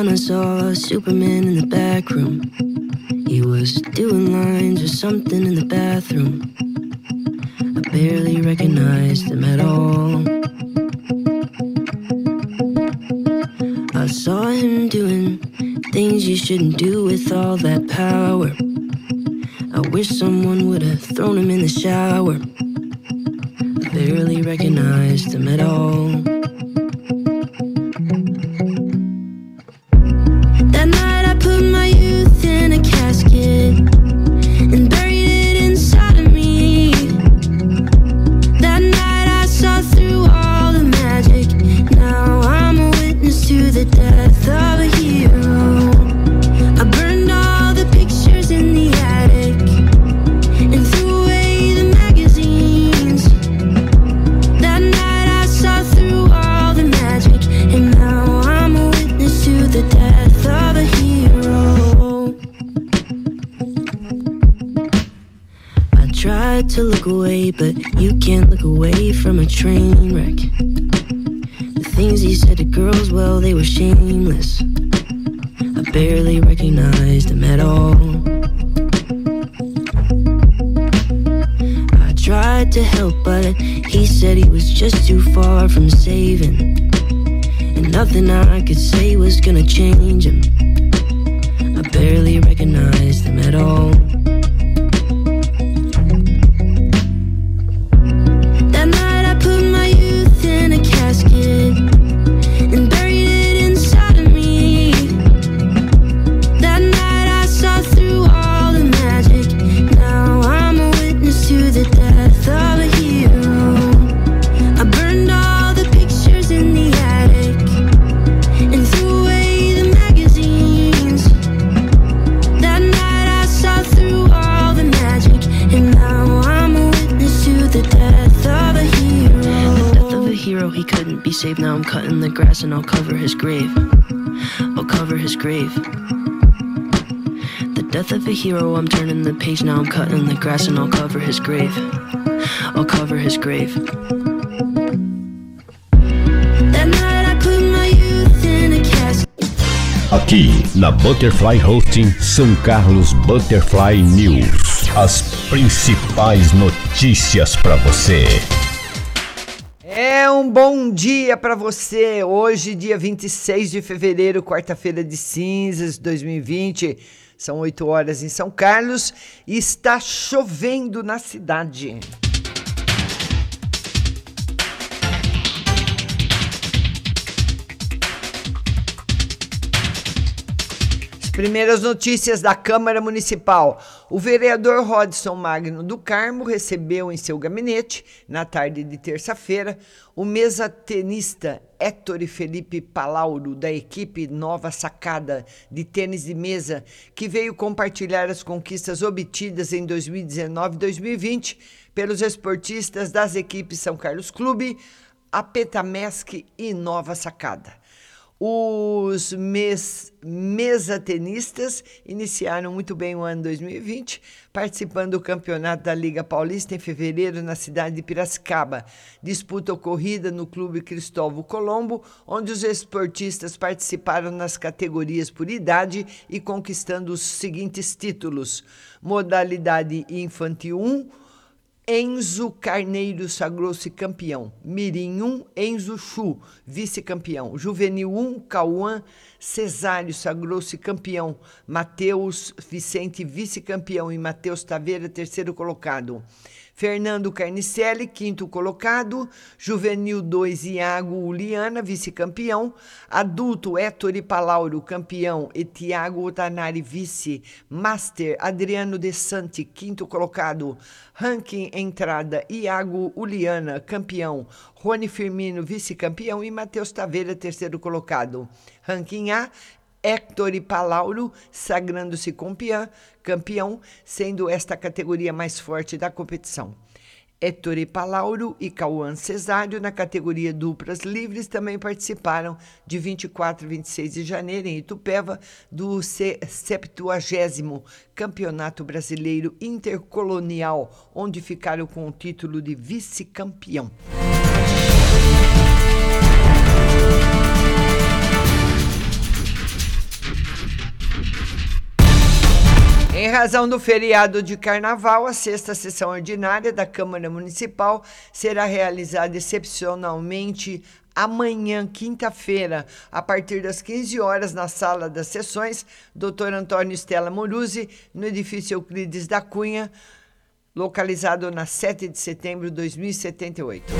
when I saw Superman in the back room. He was doing lines or something in the bathroom. I barely recognized him at all. I saw him doing things you shouldn't do with all that power. I wish someone would have thrown him in the shower. I barely recognized him at all. to look away, but you can't look away from a train wreck. The things he said to girls, well, they were shameless. I barely recognized him at all. I tried to help, but he said he was just too far from saving. And nothing I could say was gonna change him. I barely recognized him at all. Hero, I'm turning the page now. I'm cutting the grass and I'll cover his grave. I'll cover his grave. Aqui na Butterfly Hosting São Carlos Butterfly News. As principais notícias para você. É um bom dia para você. Hoje, dia 26 de fevereiro, quarta-feira de cinzas 2020. São 8 horas em São Carlos e está chovendo na cidade. Primeiras notícias da Câmara Municipal. O vereador Rodson Magno do Carmo recebeu em seu gabinete, na tarde de terça-feira, o mesa-tenista Héctor Felipe Palauro, da equipe Nova Sacada de tênis de mesa, que veio compartilhar as conquistas obtidas em 2019 e 2020 pelos esportistas das equipes São Carlos Clube, Apetamesc e Nova Sacada. Os mes, mesatenistas iniciaram muito bem o ano 2020, participando do campeonato da Liga Paulista em fevereiro na cidade de Piracicaba. Disputa ocorrida no Clube Cristóvão Colombo, onde os esportistas participaram nas categorias por idade e conquistando os seguintes títulos: modalidade infantil 1, Enzo Carneiro sagrou-se campeão. Mirim 1, Enzo Chu, vice-campeão. Juvenil 1, Cauã Cesário sagrou-se campeão. Matheus Vicente, vice-campeão. E Matheus Taveira, terceiro colocado. Fernando Carnicelli, quinto colocado. Juvenil 2, Iago Uliana, vice-campeão. Adulto, Ettore Palauro, campeão. E Tiago Otanari, vice. Master, Adriano De Santi, quinto colocado. Ranking entrada, Iago Uliana, campeão. Rony Firmino, vice-campeão. E Matheus Taveira, terceiro colocado. Ranking A, Héctor Palauro, sagrando-se campeão, sendo esta a categoria mais forte da competição. Héctor Palauro e Cauã Cesário, na categoria duplas livres, também participaram de 24 e 26 de janeiro em Itupeva do 70 Campeonato Brasileiro Intercolonial, onde ficaram com o título de vice-campeão. Em razão do feriado de carnaval, a sexta sessão ordinária da Câmara Municipal será realizada excepcionalmente amanhã, quinta-feira, a partir das 15 horas, na sala das sessões, Dr. Antônio Stella Moruzzi, no edifício Euclides da Cunha, localizado na 7 de setembro de 2078.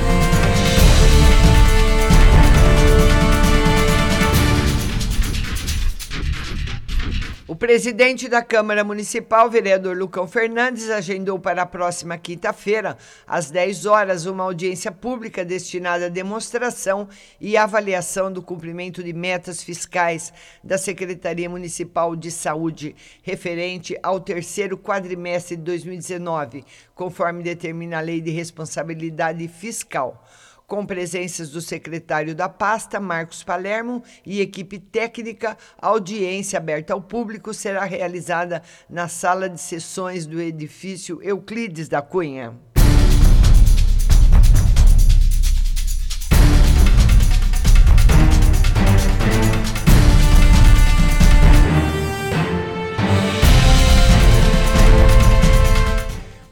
O presidente da Câmara Municipal, vereador Lucão Fernandes, agendou para a próxima quinta-feira, às 10 horas, uma audiência pública destinada à demonstração e avaliação do cumprimento de metas fiscais da Secretaria Municipal de Saúde, referente ao terceiro quadrimestre de 2019, conforme determina a Lei de Responsabilidade Fiscal com presenças do secretário da pasta, Marcos Palermo, e equipe técnica, a audiência aberta ao público será realizada na sala de sessões do edifício Euclides da Cunha.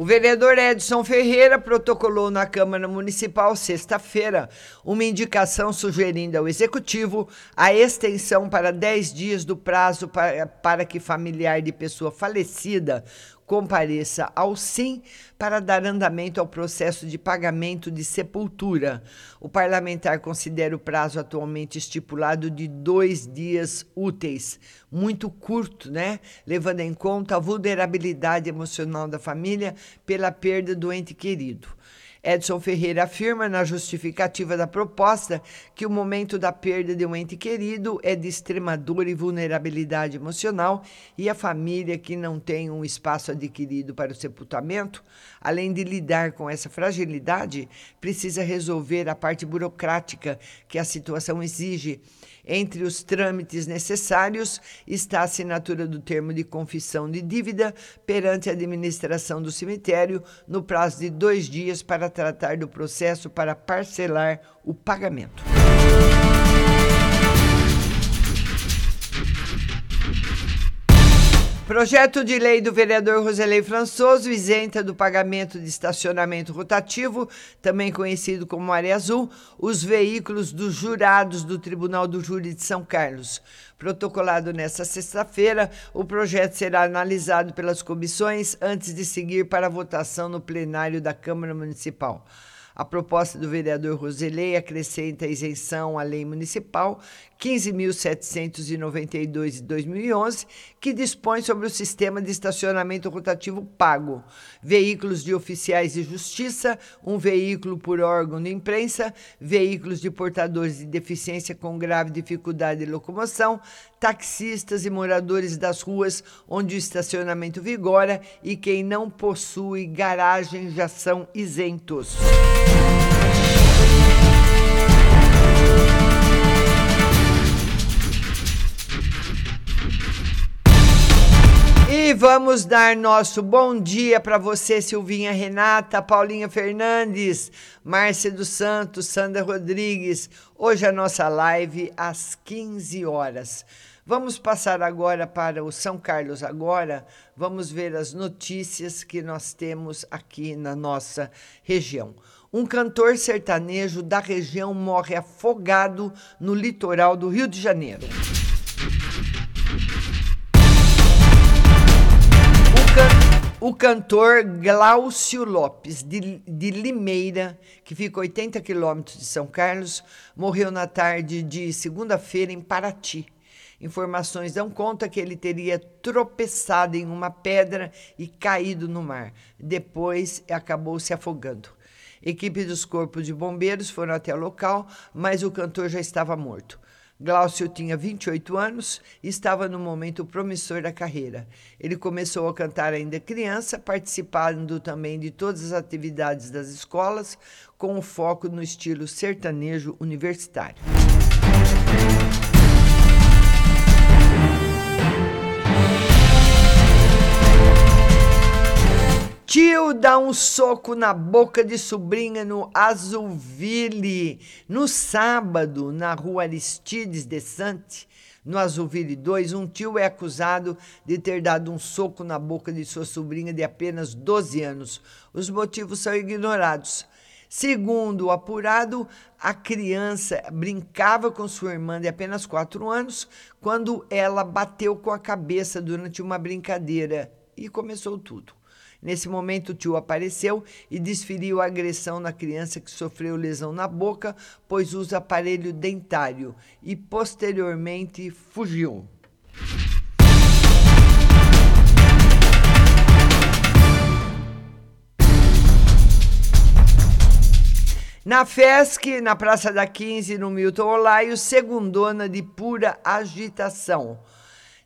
Vereador Edson Ferreira protocolou na Câmara Municipal sexta-feira uma indicação sugerindo ao Executivo a extensão para 10 dias do prazo para, para que familiar de pessoa falecida compareça ao SIM para dar andamento ao processo de pagamento de sepultura. O parlamentar considera o prazo atualmente estipulado de dois dias úteis, muito curto, né? Levando em conta a vulnerabilidade emocional da família pela perda do ente querido. Edson Ferreira afirma na justificativa da proposta que o momento da perda de um ente querido é de extrema dor e vulnerabilidade emocional e a família que não tem um espaço adquirido para o sepultamento, além de lidar com essa fragilidade, precisa resolver a parte burocrática que a situação exige entre os trâmites necessários está a assinatura do termo de confissão de dívida perante a administração do cemitério no prazo de dois dias para tratar do processo para parcelar o pagamento. Projeto de lei do vereador Roselei Françoso isenta do pagamento de estacionamento rotativo, também conhecido como área azul, os veículos dos jurados do Tribunal do Júri de São Carlos. Protocolado nesta sexta-feira, o projeto será analisado pelas comissões antes de seguir para a votação no plenário da Câmara Municipal. A proposta do vereador Roselei acrescenta a isenção à lei municipal 15.792 de 2011, que dispõe sobre o sistema de estacionamento rotativo pago, veículos de oficiais de justiça, um veículo por órgão de imprensa, veículos de portadores de deficiência com grave dificuldade de locomoção, taxistas e moradores das ruas onde o estacionamento vigora e quem não possui garagem já são isentos. E vamos dar nosso bom dia para você, Silvinha Renata, Paulinha Fernandes, Márcia dos Santos, Sandra Rodrigues. Hoje a nossa live às 15 horas. Vamos passar agora para o São Carlos agora. Vamos ver as notícias que nós temos aqui na nossa região. Um cantor sertanejo da região morre afogado no litoral do Rio de Janeiro. O, can o cantor Glaucio Lopes, de, de Limeira, que fica a 80 quilômetros de São Carlos, morreu na tarde de segunda-feira em Paraty Informações dão conta que ele teria tropeçado em uma pedra e caído no mar. Depois acabou se afogando. Equipe dos corpos de bombeiros foram até o local, mas o cantor já estava morto. Glaucio tinha 28 anos e estava no momento promissor da carreira. Ele começou a cantar ainda criança, participando também de todas as atividades das escolas, com foco no estilo sertanejo universitário. Tio dá um soco na boca de sobrinha no Azulville no sábado, na rua Aristides de Sante, No Azulville 2, um tio é acusado de ter dado um soco na boca de sua sobrinha de apenas 12 anos. Os motivos são ignorados. Segundo o apurado, a criança brincava com sua irmã de apenas 4 anos quando ela bateu com a cabeça durante uma brincadeira e começou tudo. Nesse momento, o tio apareceu e desferiu a agressão na criança que sofreu lesão na boca, pois usa aparelho dentário, e posteriormente fugiu. Na FESC, na Praça da 15, no Milton Olaio, segundona de pura agitação.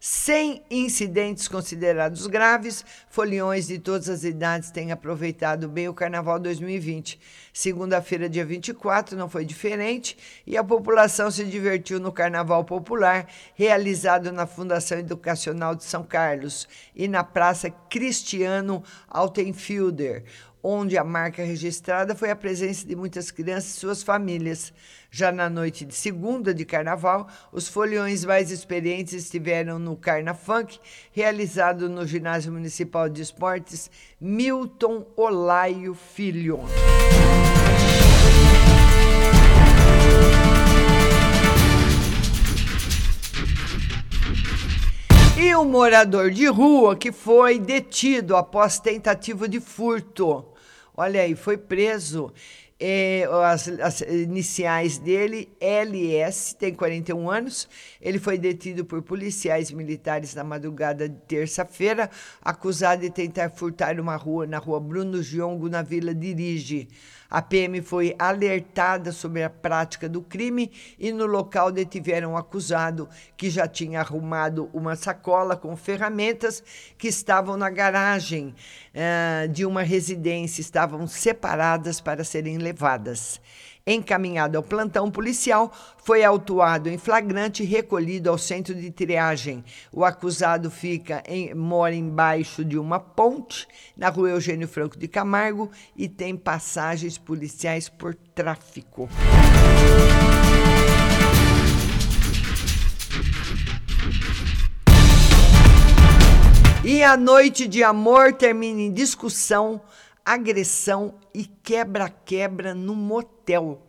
Sem incidentes considerados graves, foliões de todas as idades têm aproveitado bem o Carnaval 2020. Segunda-feira, dia 24, não foi diferente e a população se divertiu no Carnaval Popular, realizado na Fundação Educacional de São Carlos e na Praça Cristiano Altenfielder onde a marca registrada foi a presença de muitas crianças e suas famílias. Já na noite de segunda de carnaval, os foliões mais experientes estiveram no Carna Funk, realizado no Ginásio Municipal de Esportes Milton Olaio Filho. E um morador de rua que foi detido após tentativa de furto. Olha aí, foi preso. É, as, as, iniciais dele, LS, tem 41 anos. Ele foi detido por policiais militares na madrugada de terça-feira, acusado de tentar furtar uma rua na rua Bruno Giongo, na Vila Dirige. A PM foi alertada sobre a prática do crime e no local detiveram o acusado, que já tinha arrumado uma sacola com ferramentas que estavam na garagem uh, de uma residência, estavam separadas para serem levadas. Encaminhado ao plantão policial, foi autuado em flagrante e recolhido ao centro de triagem. O acusado fica em, mora embaixo de uma ponte na rua Eugênio Franco de Camargo e tem passagens policiais por tráfico. E a noite de amor termina em discussão agressão e quebra-quebra no motel.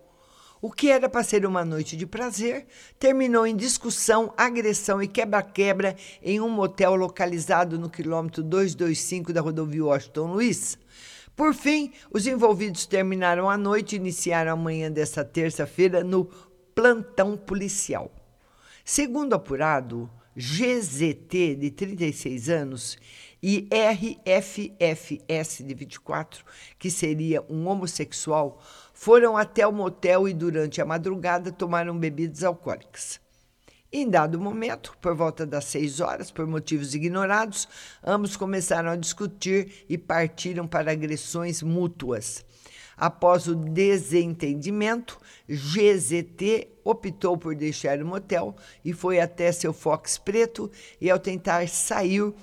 O que era para ser uma noite de prazer terminou em discussão, agressão e quebra-quebra em um motel localizado no quilômetro 225 da rodovia Washington Luiz. Por fim, os envolvidos terminaram a noite e iniciaram a manhã desta terça-feira no plantão policial. Segundo apurado, GZT, de 36 anos, e RFFS de 24, que seria um homossexual, foram até o motel e durante a madrugada tomaram bebidas alcoólicas. Em dado momento, por volta das seis horas, por motivos ignorados, ambos começaram a discutir e partiram para agressões mútuas. Após o desentendimento, GZT optou por deixar o motel e foi até seu Fox preto e, ao tentar sair,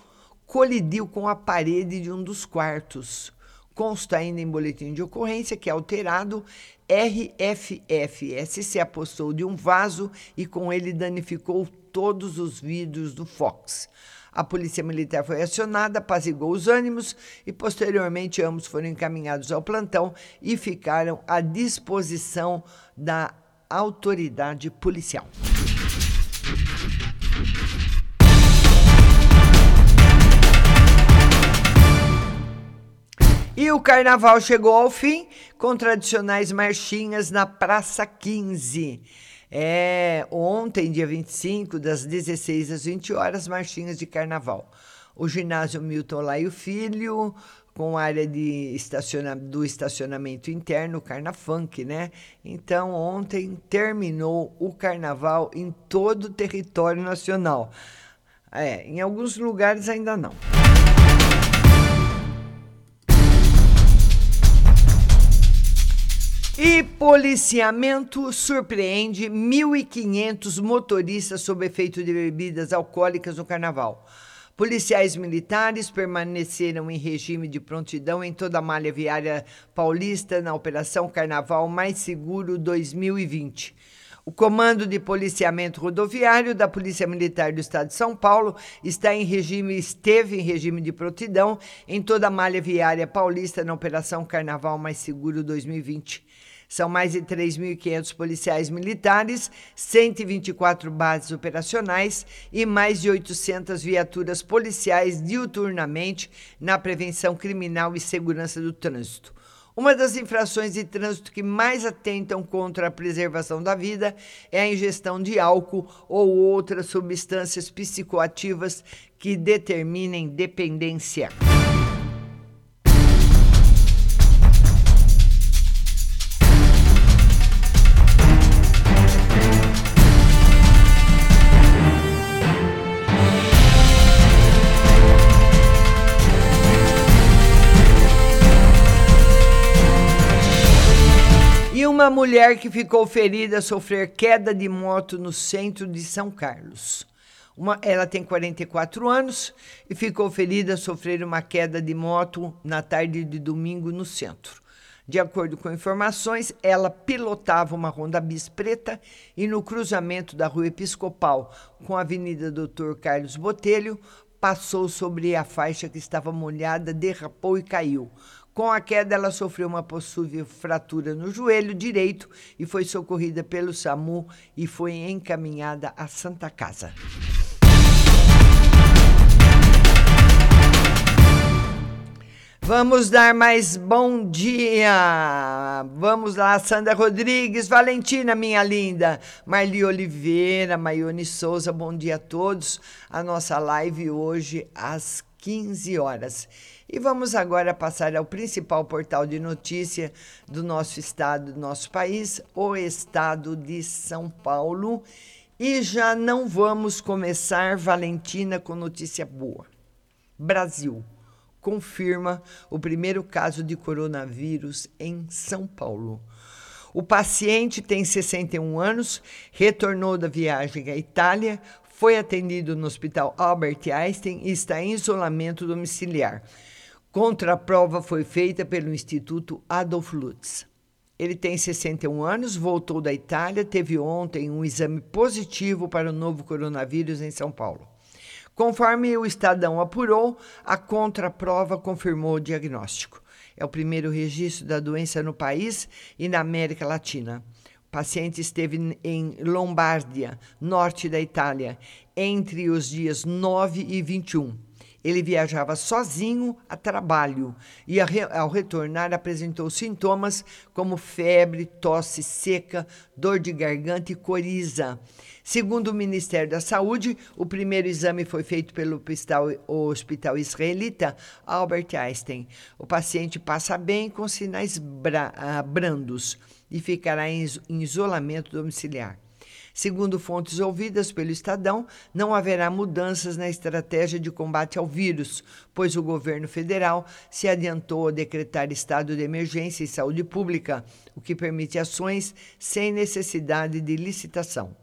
colidiu com a parede de um dos quartos. Consta ainda em boletim de ocorrência que, alterado, RFFS se apossou de um vaso e com ele danificou todos os vidros do Fox. A polícia militar foi acionada, apazigou os ânimos e, posteriormente, ambos foram encaminhados ao plantão e ficaram à disposição da autoridade policial. E o carnaval chegou ao fim com tradicionais marchinhas na Praça 15. É, ontem, dia 25, das 16 às 20 horas, marchinhas de carnaval. O ginásio Milton Laio Filho, com área de estaciona, do estacionamento interno, Carna Funk, né? Então, ontem terminou o carnaval em todo o território nacional. É, em alguns lugares ainda não. Policiamento surpreende 1.500 motoristas sob efeito de bebidas alcoólicas no carnaval. Policiais militares permaneceram em regime de prontidão em toda a malha viária paulista na Operação Carnaval Mais Seguro 2020. O Comando de Policiamento Rodoviário da Polícia Militar do Estado de São Paulo está em regime, esteve em regime de prontidão em toda a malha viária paulista na Operação Carnaval Mais Seguro 2020. São mais de 3.500 policiais militares, 124 bases operacionais e mais de 800 viaturas policiais diuturnamente na prevenção criminal e segurança do trânsito. Uma das infrações de trânsito que mais atentam contra a preservação da vida é a ingestão de álcool ou outras substâncias psicoativas que determinem dependência. Uma mulher que ficou ferida a sofrer queda de moto no centro de São Carlos. Uma, ela tem 44 anos e ficou ferida a sofrer uma queda de moto na tarde de domingo no centro. De acordo com informações, ela pilotava uma Honda Bis preta e no cruzamento da Rua Episcopal com a Avenida Doutor Carlos Botelho, passou sobre a faixa que estava molhada, derrapou e caiu. Com a queda, ela sofreu uma possível fratura no joelho direito e foi socorrida pelo SAMU e foi encaminhada à Santa Casa. Vamos dar mais bom dia. Vamos lá, Sandra Rodrigues, Valentina, minha linda, Marli Oliveira, Maione Souza, bom dia a todos. A nossa live hoje às 15 horas. E vamos agora passar ao principal portal de notícia do nosso estado, do nosso país, o estado de São Paulo. E já não vamos começar, Valentina, com notícia boa. Brasil confirma o primeiro caso de coronavírus em São Paulo. O paciente tem 61 anos, retornou da viagem à Itália, foi atendido no Hospital Albert Einstein e está em isolamento domiciliar. Contraprova foi feita pelo Instituto Adolf Lutz. Ele tem 61 anos, voltou da Itália, teve ontem um exame positivo para o novo coronavírus em São Paulo. Conforme o Estadão apurou, a contraprova confirmou o diagnóstico. É o primeiro registro da doença no país e na América Latina. O paciente esteve em Lombardia, norte da Itália, entre os dias 9 e 21 ele viajava sozinho a trabalho e, ao retornar, apresentou sintomas como febre, tosse seca, dor de garganta e coriza. Segundo o Ministério da Saúde, o primeiro exame foi feito pelo hospital, israelita Albert Einstein. O paciente passa bem com sinais ah, brandos e ficará em isolamento domiciliar. Segundo fontes ouvidas pelo Estadão, não haverá mudanças na estratégia de combate ao vírus, pois o governo federal se adiantou a decretar estado de emergência em saúde pública, o que permite ações sem necessidade de licitação.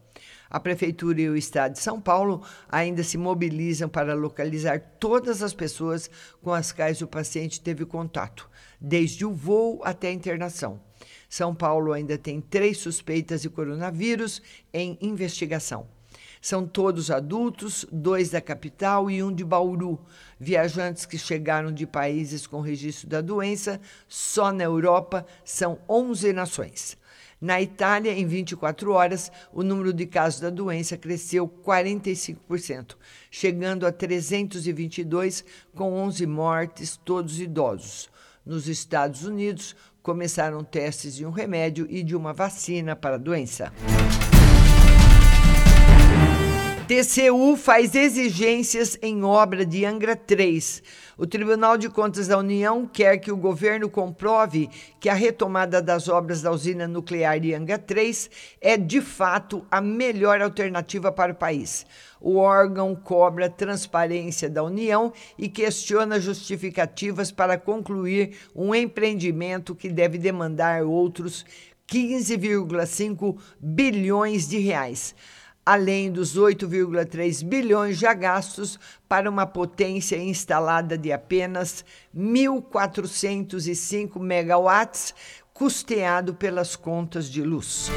A Prefeitura e o Estado de São Paulo ainda se mobilizam para localizar todas as pessoas com as quais o paciente teve contato, desde o voo até a internação. São Paulo ainda tem três suspeitas de coronavírus em investigação. São todos adultos, dois da capital e um de Bauru. Viajantes que chegaram de países com registro da doença, só na Europa são 11 nações. Na Itália, em 24 horas, o número de casos da doença cresceu 45%, chegando a 322, com 11 mortes, todos idosos. Nos Estados Unidos, começaram testes de um remédio e de uma vacina para a doença. TCU faz exigências em obra de Angra 3. O Tribunal de Contas da União quer que o governo comprove que a retomada das obras da usina nuclear de Angra 3 é de fato a melhor alternativa para o país. O órgão cobra transparência da União e questiona justificativas para concluir um empreendimento que deve demandar outros 15,5 bilhões de reais além dos 8,3 bilhões já gastos para uma potência instalada de apenas 1.405 megawatts, custeado pelas contas de luz.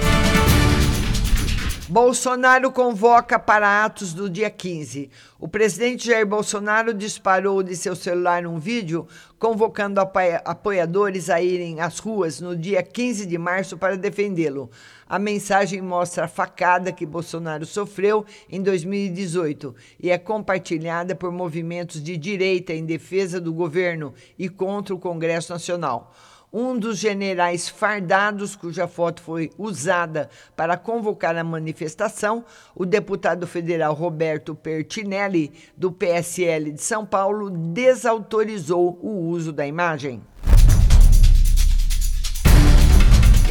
Bolsonaro convoca para atos do dia 15. O presidente Jair Bolsonaro disparou de seu celular um vídeo convocando apoiadores a irem às ruas no dia 15 de março para defendê-lo. A mensagem mostra a facada que Bolsonaro sofreu em 2018 e é compartilhada por movimentos de direita em defesa do governo e contra o Congresso Nacional um dos generais fardados cuja foto foi usada para convocar a manifestação, o deputado federal Roberto Pertinelli, do PSL de São Paulo, desautorizou o uso da imagem.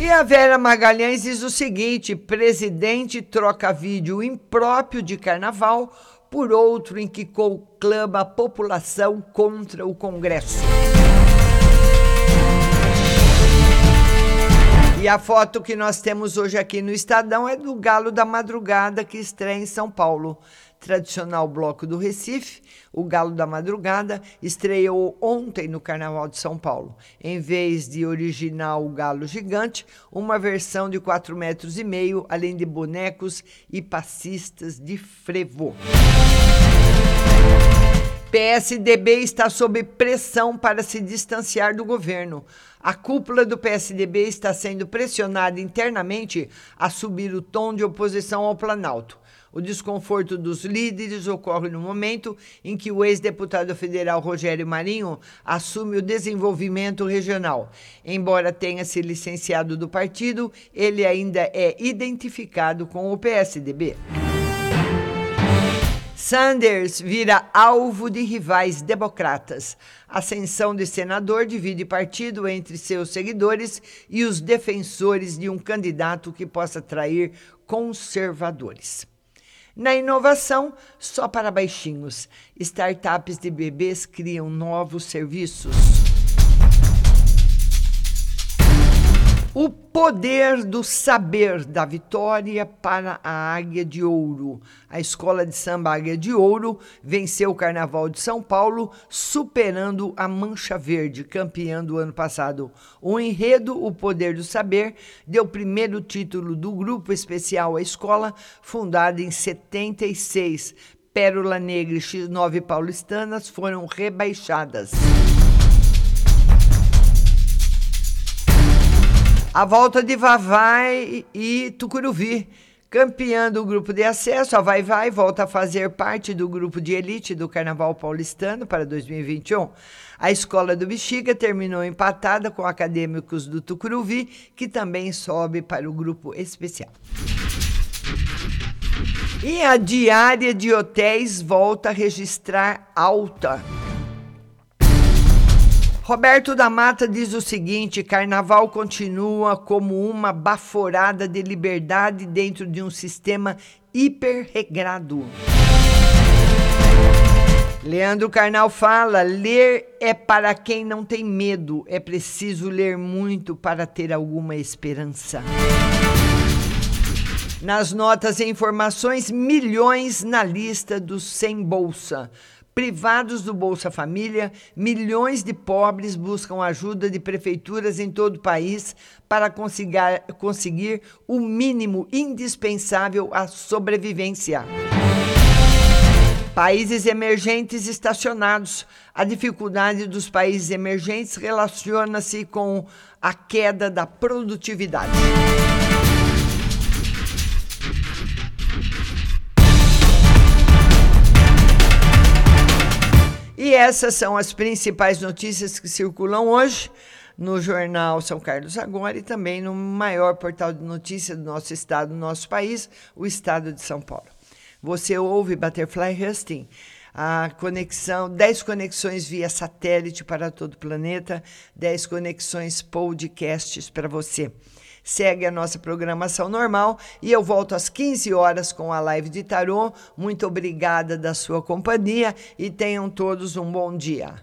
E a Vera Magalhães diz o seguinte: presidente troca vídeo impróprio de carnaval por outro em que conclama a população contra o Congresso. E a foto que nós temos hoje aqui no Estadão é do Galo da Madrugada, que estreia em São Paulo. Tradicional bloco do Recife, o Galo da Madrugada estreou ontem no Carnaval de São Paulo. Em vez de original Galo Gigante, uma versão de 4 metros e meio, além de bonecos e passistas de frevo. PSDB está sob pressão para se distanciar do governo. A cúpula do PSDB está sendo pressionada internamente a subir o tom de oposição ao Planalto. O desconforto dos líderes ocorre no momento em que o ex-deputado federal Rogério Marinho assume o desenvolvimento regional. Embora tenha se licenciado do partido, ele ainda é identificado com o PSDB. Sanders vira alvo de rivais democratas. Ascensão de senador divide partido entre seus seguidores e os defensores de um candidato que possa atrair conservadores. Na inovação, só para baixinhos, startups de bebês criam novos serviços. O poder do saber da vitória para a Águia de Ouro. A escola de samba Águia de Ouro venceu o Carnaval de São Paulo, superando a Mancha Verde, campeã do ano passado. O enredo O Poder do Saber deu o primeiro título do grupo especial à escola, fundada em 76. Pérola Negra e X9 paulistanas foram rebaixadas. A volta de Vavai e Tucuruvi. Campeã do grupo de acesso, a Vai Vai volta a fazer parte do grupo de elite do Carnaval Paulistano para 2021. A escola do Bexiga terminou empatada com acadêmicos do Tucuruvi, que também sobe para o grupo especial. E a diária de hotéis volta a registrar alta. Roberto da Mata diz o seguinte: carnaval continua como uma baforada de liberdade dentro de um sistema hiperregrado. Leandro Carnal fala: ler é para quem não tem medo, é preciso ler muito para ter alguma esperança. Nas notas e informações, milhões na lista dos sem bolsa. Privados do Bolsa Família, milhões de pobres buscam ajuda de prefeituras em todo o país para conseguir, o mínimo indispensável à sobrevivência. Países emergentes estacionados. A dificuldade dos países emergentes relaciona-se com a queda da produtividade. Essas são as principais notícias que circulam hoje no jornal São Carlos Agora e também no maior portal de notícias do nosso estado, do nosso país, o estado de São Paulo. Você ouve Butterfly Husting, a conexão, 10 conexões via satélite para todo o planeta, 10 conexões podcasts para você segue a nossa programação normal e eu volto às 15 horas com a live de tarô. Muito obrigada da sua companhia e tenham todos um bom dia.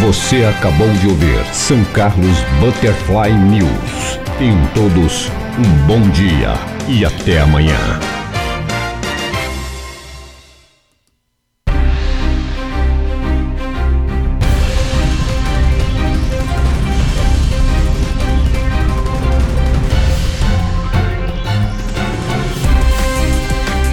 Você acabou de ouvir São Carlos Butterfly News. Tenham todos um bom dia e até amanhã.